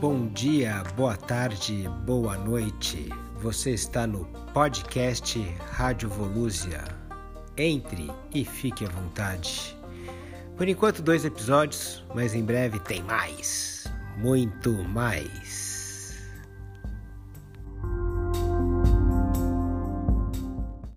Bom dia, boa tarde, boa noite. Você está no podcast Rádio Volúzia. Entre e fique à vontade. Por enquanto, dois episódios, mas em breve tem mais. Muito mais.